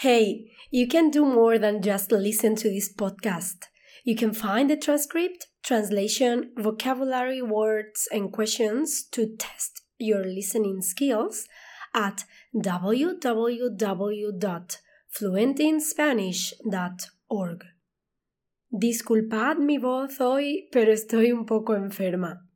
Hey, you can do more than just listen to this podcast. You can find the transcript, translation, vocabulary, words, and questions to test your listening skills at www.fluentinspanish.org. Disculpad mi voz hoy, pero estoy un poco enferma.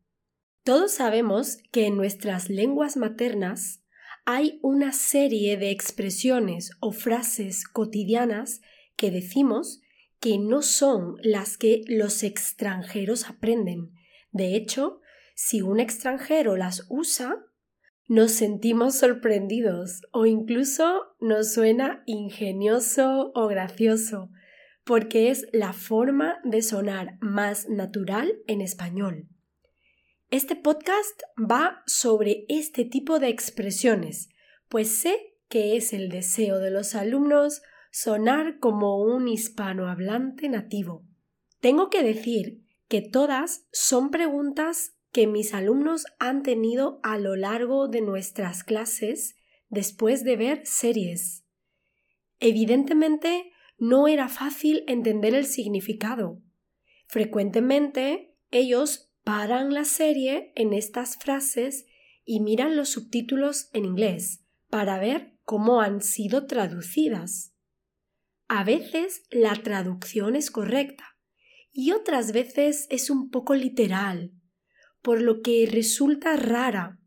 Todos sabemos que en nuestras lenguas maternas hay una serie de expresiones o frases cotidianas que decimos que no son las que los extranjeros aprenden. De hecho, si un extranjero las usa, nos sentimos sorprendidos o incluso nos suena ingenioso o gracioso, porque es la forma de sonar más natural en español. Este podcast va sobre este tipo de expresiones, pues sé que es el deseo de los alumnos sonar como un hispanohablante nativo. Tengo que decir que todas son preguntas que mis alumnos han tenido a lo largo de nuestras clases después de ver series. Evidentemente, no era fácil entender el significado. Frecuentemente, ellos paran la serie en estas frases y miran los subtítulos en inglés para ver cómo han sido traducidas. A veces la traducción es correcta y otras veces es un poco literal, por lo que resulta rara.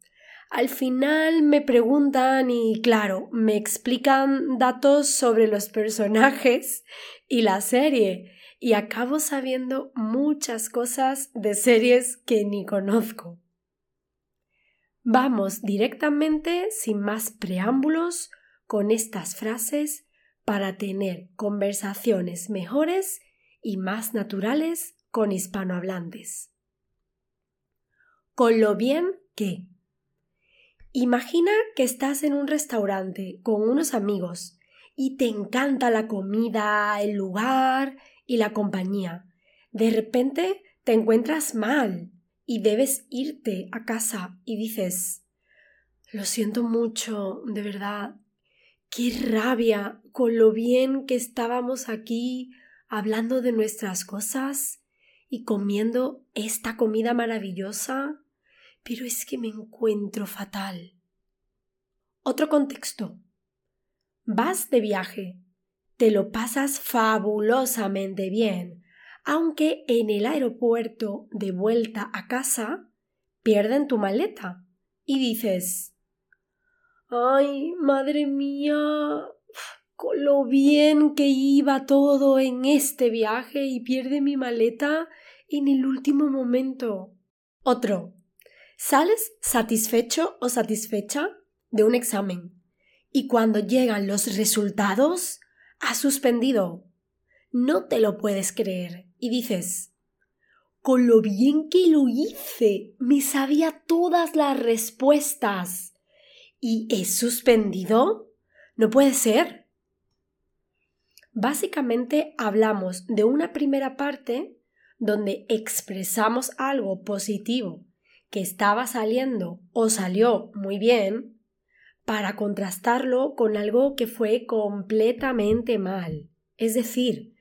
Al final me preguntan y claro, me explican datos sobre los personajes y la serie y acabo sabiendo muchas cosas de series que ni conozco. Vamos directamente, sin más preámbulos, con estas frases para tener conversaciones mejores y más naturales con hispanohablantes. Con lo bien que. Imagina que estás en un restaurante con unos amigos y te encanta la comida, el lugar y la compañía. De repente te encuentras mal y debes irte a casa y dices Lo siento mucho, de verdad, Qué rabia con lo bien que estábamos aquí hablando de nuestras cosas y comiendo esta comida maravillosa, pero es que me encuentro fatal. Otro contexto. Vas de viaje, te lo pasas fabulosamente bien, aunque en el aeropuerto de vuelta a casa pierden tu maleta y dices Ay, madre mía, con lo bien que iba todo en este viaje y pierde mi maleta en el último momento. Otro. ¿Sales satisfecho o satisfecha de un examen? Y cuando llegan los resultados, has suspendido. No te lo puedes creer. Y dices, con lo bien que lo hice, me sabía todas las respuestas. ¿Y es suspendido? No puede ser. Básicamente hablamos de una primera parte donde expresamos algo positivo que estaba saliendo o salió muy bien para contrastarlo con algo que fue completamente mal. Es decir,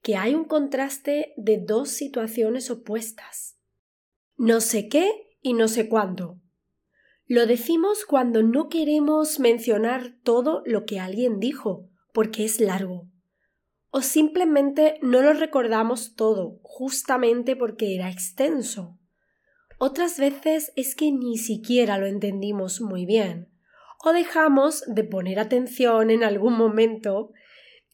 que hay un contraste de dos situaciones opuestas. No sé qué y no sé cuánto. Lo decimos cuando no queremos mencionar todo lo que alguien dijo, porque es largo. O simplemente no lo recordamos todo, justamente porque era extenso. Otras veces es que ni siquiera lo entendimos muy bien, o dejamos de poner atención en algún momento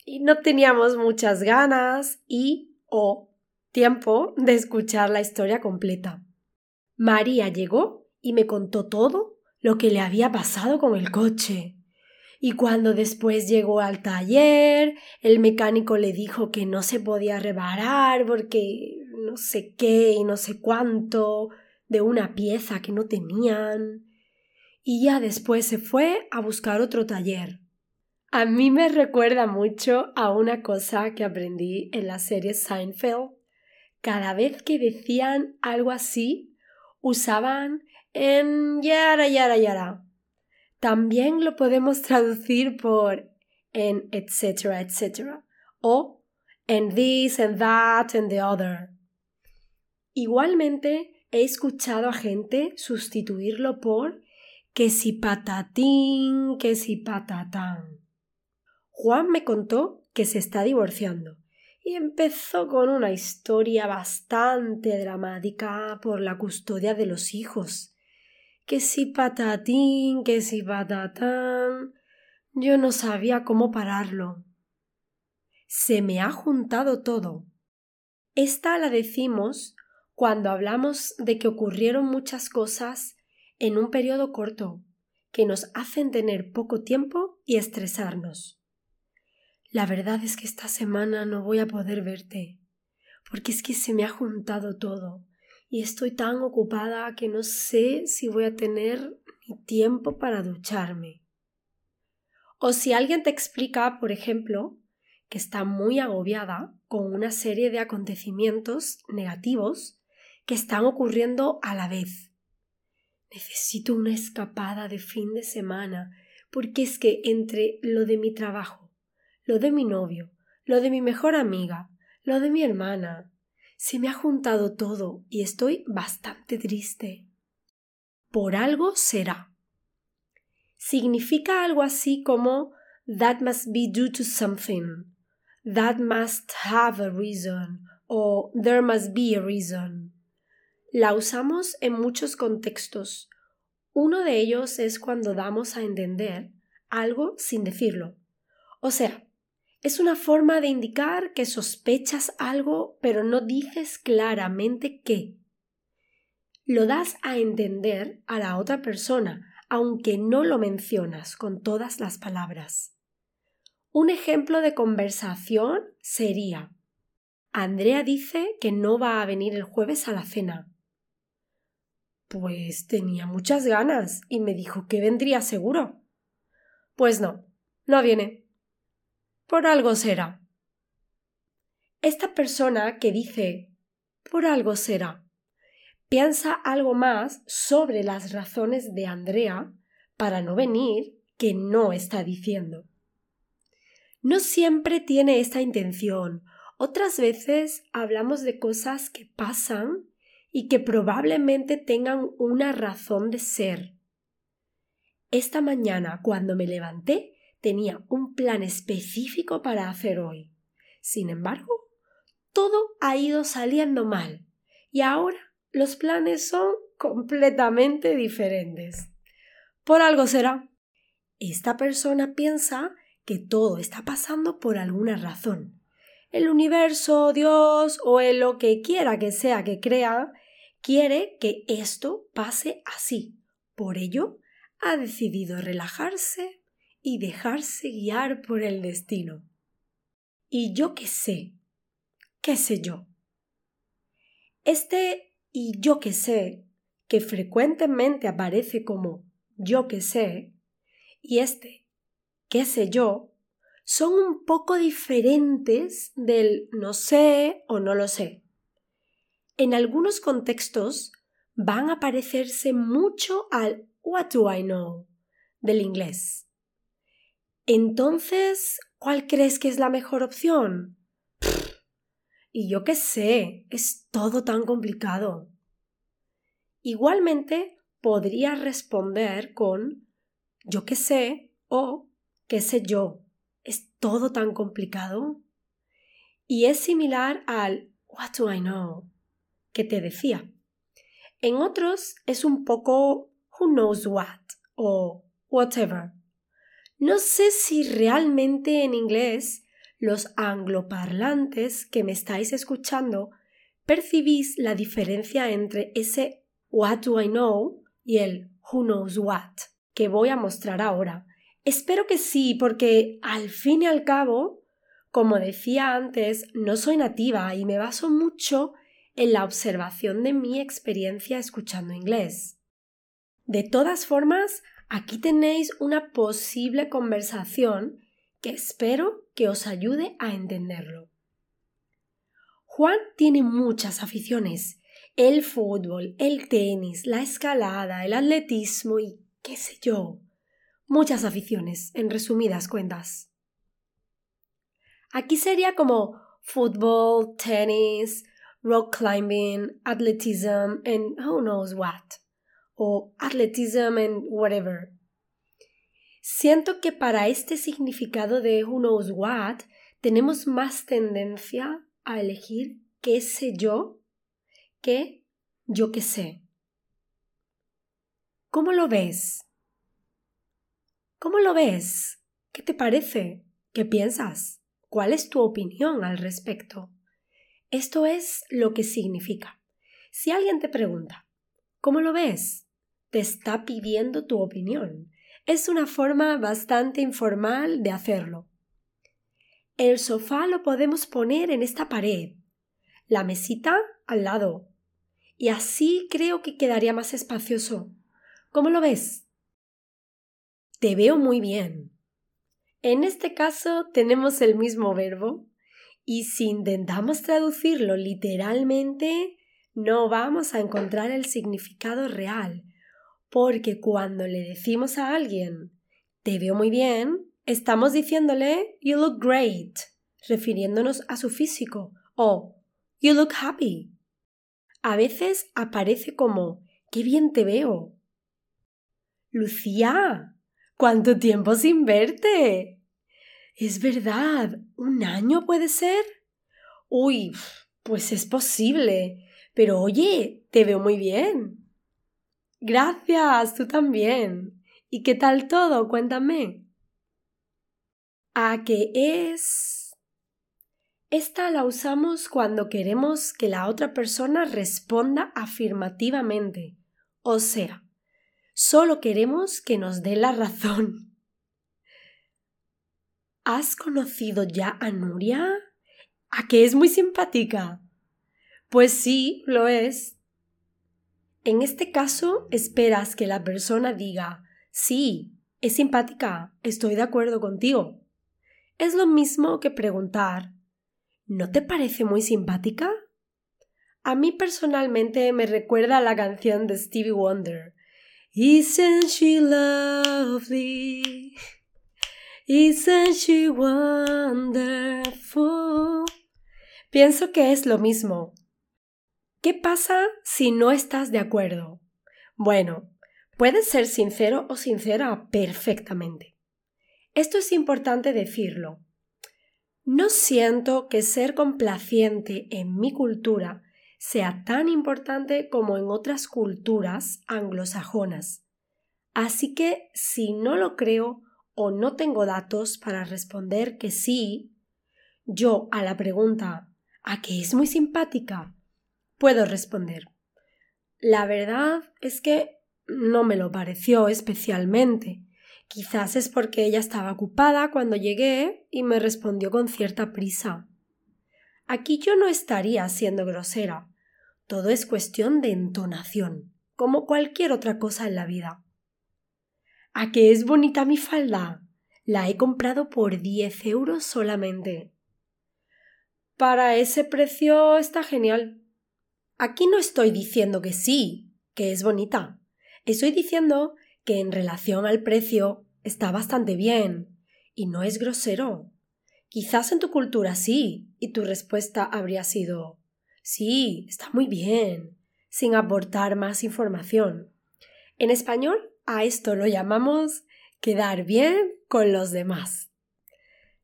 y no teníamos muchas ganas y o tiempo de escuchar la historia completa. María llegó y me contó todo lo que le había pasado con el coche. Y cuando después llegó al taller, el mecánico le dijo que no se podía reparar porque no sé qué y no sé cuánto de una pieza que no tenían. Y ya después se fue a buscar otro taller. A mí me recuerda mucho a una cosa que aprendí en la serie Seinfeld. Cada vez que decían algo así, usaban en yara yara yara. También lo podemos traducir por en etcétera, etcétera. O en this and that and the other. Igualmente he escuchado a gente sustituirlo por que si patatín, que si patatán. Juan me contó que se está divorciando y empezó con una historia bastante dramática por la custodia de los hijos. Que si patatín, que si patatán. Yo no sabía cómo pararlo. Se me ha juntado todo. Esta la decimos cuando hablamos de que ocurrieron muchas cosas en un periodo corto, que nos hacen tener poco tiempo y estresarnos. La verdad es que esta semana no voy a poder verte, porque es que se me ha juntado todo y estoy tan ocupada que no sé si voy a tener ni tiempo para ducharme. O si alguien te explica, por ejemplo, que está muy agobiada con una serie de acontecimientos negativos que están ocurriendo a la vez. Necesito una escapada de fin de semana, porque es que entre lo de mi trabajo, lo de mi novio, lo de mi mejor amiga, lo de mi hermana. Se me ha juntado todo y estoy bastante triste. Por algo será. Significa algo así como that must be due to something, that must have a reason o there must be a reason. La usamos en muchos contextos. Uno de ellos es cuando damos a entender algo sin decirlo. O sea, es una forma de indicar que sospechas algo pero no dices claramente qué. Lo das a entender a la otra persona, aunque no lo mencionas con todas las palabras. Un ejemplo de conversación sería Andrea dice que no va a venir el jueves a la cena. Pues tenía muchas ganas y me dijo que vendría seguro. Pues no, no viene. Por algo será. Esta persona que dice por algo será piensa algo más sobre las razones de Andrea para no venir que no está diciendo. No siempre tiene esta intención. Otras veces hablamos de cosas que pasan y que probablemente tengan una razón de ser. Esta mañana, cuando me levanté, tenía un plan específico para hacer hoy. Sin embargo, todo ha ido saliendo mal y ahora los planes son completamente diferentes. Por algo será. Esta persona piensa que todo está pasando por alguna razón. El universo, Dios o el lo que quiera que sea que crea, quiere que esto pase así. Por ello, ha decidido relajarse y dejarse guiar por el destino. Y yo qué sé, qué sé yo. Este y yo qué sé, que frecuentemente aparece como yo qué sé, y este qué sé yo, son un poco diferentes del no sé o no lo sé. En algunos contextos van a parecerse mucho al what do I know del inglés. Entonces, ¿cuál crees que es la mejor opción? y yo qué sé, es todo tan complicado. Igualmente, podría responder con yo qué sé o qué sé yo. Es todo tan complicado. Y es similar al what do I know que te decía. En otros es un poco who knows what o whatever. No sé si realmente en inglés los angloparlantes que me estáis escuchando percibís la diferencia entre ese what do I know y el who knows what que voy a mostrar ahora. Espero que sí, porque al fin y al cabo, como decía antes, no soy nativa y me baso mucho en la observación de mi experiencia escuchando inglés. De todas formas, Aquí tenéis una posible conversación que espero que os ayude a entenderlo. Juan tiene muchas aficiones. El fútbol, el tenis, la escalada, el atletismo y qué sé yo. Muchas aficiones, en resumidas cuentas. Aquí sería como fútbol, tenis, rock climbing, athleticism, and who knows what. O athleticism and whatever. Siento que para este significado de who knows what tenemos más tendencia a elegir qué sé yo que yo qué sé. ¿Cómo lo ves? ¿Cómo lo ves? ¿Qué te parece? ¿Qué piensas? ¿Cuál es tu opinión al respecto? Esto es lo que significa. Si alguien te pregunta, ¿cómo lo ves? Te está pidiendo tu opinión. Es una forma bastante informal de hacerlo. El sofá lo podemos poner en esta pared, la mesita al lado, y así creo que quedaría más espacioso. ¿Cómo lo ves? Te veo muy bien. En este caso tenemos el mismo verbo y si intentamos traducirlo literalmente no vamos a encontrar el significado real, porque cuando le decimos a alguien te veo muy bien, estamos diciéndole you look great, refiriéndonos a su físico, o you look happy. A veces aparece como qué bien te veo. Lucía, ¿cuánto tiempo sin verte? Es verdad, ¿un año puede ser? Uy, pues es posible. Pero oye, te veo muy bien. Gracias, tú también. ¿Y qué tal todo? Cuéntame. ¿A qué es? Esta la usamos cuando queremos que la otra persona responda afirmativamente. O sea, solo queremos que nos dé la razón. ¿Has conocido ya a Nuria? ¿A que es muy simpática? Pues sí, lo es. En este caso, esperas que la persona diga sí, es simpática, estoy de acuerdo contigo. Es lo mismo que preguntar ¿No te parece muy simpática? A mí personalmente me recuerda a la canción de Stevie Wonder. Isn't she lovely? Isn't she wonderful? Pienso que es lo mismo. ¿Qué pasa si no estás de acuerdo? Bueno, puedes ser sincero o sincera perfectamente. Esto es importante decirlo. No siento que ser complaciente en mi cultura sea tan importante como en otras culturas anglosajonas. Así que si no lo creo o no tengo datos para responder que sí, yo a la pregunta ¿a qué es muy simpática? puedo responder. La verdad es que no me lo pareció especialmente. Quizás es porque ella estaba ocupada cuando llegué y me respondió con cierta prisa. Aquí yo no estaría siendo grosera. Todo es cuestión de entonación, como cualquier otra cosa en la vida. ¿A qué es bonita mi falda? La he comprado por diez euros solamente. Para ese precio está genial. Aquí no estoy diciendo que sí, que es bonita. Estoy diciendo que en relación al precio está bastante bien y no es grosero. Quizás en tu cultura sí, y tu respuesta habría sido sí, está muy bien, sin aportar más información. En español a esto lo llamamos quedar bien con los demás.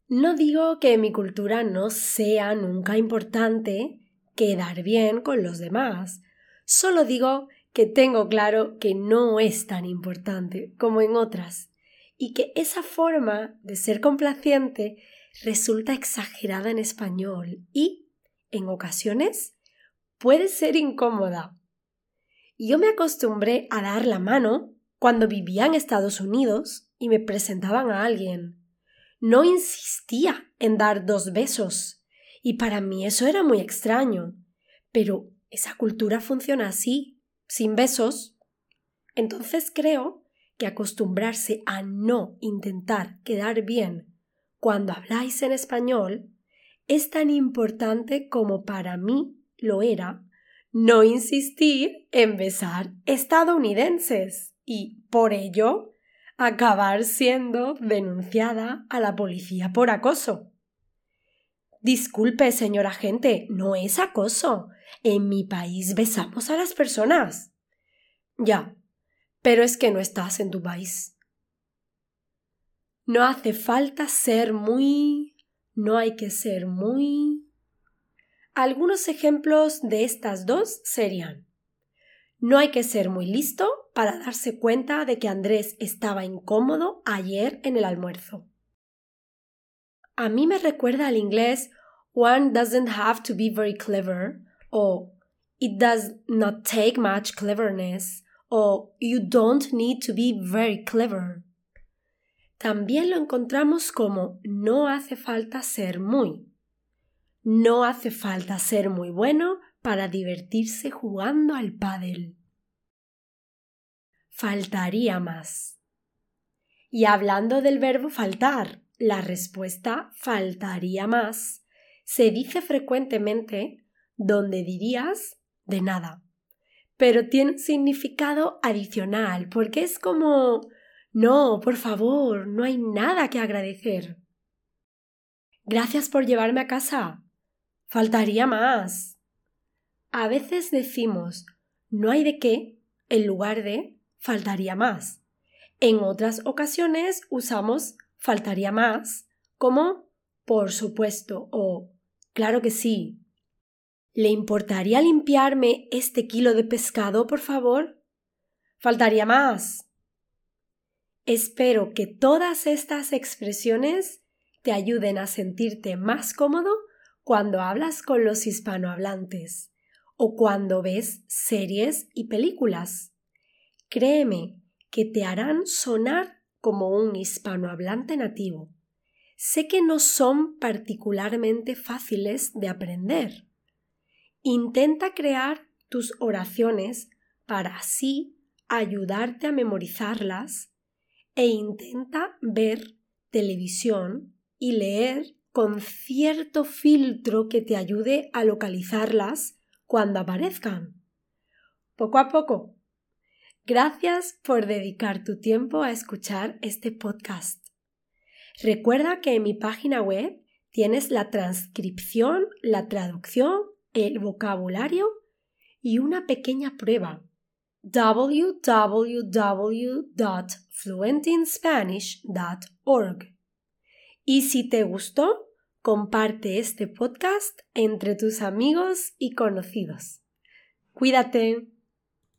No digo que en mi cultura no sea nunca importante quedar bien con los demás, solo digo que tengo claro que no es tan importante como en otras y que esa forma de ser complaciente resulta exagerada en español y, en ocasiones, puede ser incómoda. Yo me acostumbré a dar la mano cuando vivía en Estados Unidos y me presentaban a alguien. No insistía en dar dos besos, y para mí eso era muy extraño. Pero esa cultura funciona así, sin besos. Entonces creo que acostumbrarse a no intentar quedar bien cuando habláis en español es tan importante como para mí lo era no insistir en besar estadounidenses y, por ello, acabar siendo denunciada a la policía por acoso. Disculpe, señor agente, no es acoso. En mi país besamos a las personas. Ya, pero es que no estás en tu país. No hace falta ser muy... No hay que ser muy... Algunos ejemplos de estas dos serían No hay que ser muy listo para darse cuenta de que Andrés estaba incómodo ayer en el almuerzo. A mí me recuerda al inglés One doesn't have to be very clever o It does not take much cleverness o You don't need to be very clever. También lo encontramos como no hace falta ser muy. No hace falta ser muy bueno para divertirse jugando al pádel. Faltaría más. Y hablando del verbo faltar, la respuesta faltaría más se dice frecuentemente donde dirías de nada. Pero tiene un significado adicional porque es como no, por favor, no hay nada que agradecer. Gracias por llevarme a casa. Faltaría más. A veces decimos no hay de qué en lugar de faltaría más. En otras ocasiones usamos faltaría más como por supuesto o claro que sí. ¿Le importaría limpiarme este kilo de pescado, por favor? Faltaría más. Espero que todas estas expresiones te ayuden a sentirte más cómodo cuando hablas con los hispanohablantes o cuando ves series y películas. Créeme que te harán sonar como un hispanohablante nativo. Sé que no son particularmente fáciles de aprender. Intenta crear tus oraciones para así ayudarte a memorizarlas e intenta ver televisión y leer con cierto filtro que te ayude a localizarlas cuando aparezcan. Poco a poco Gracias por dedicar tu tiempo a escuchar este podcast. Recuerda que en mi página web tienes la transcripción, la traducción, el vocabulario y una pequeña prueba www.fluentinspanish.org. Y si te gustó, comparte este podcast entre tus amigos y conocidos. Cuídate.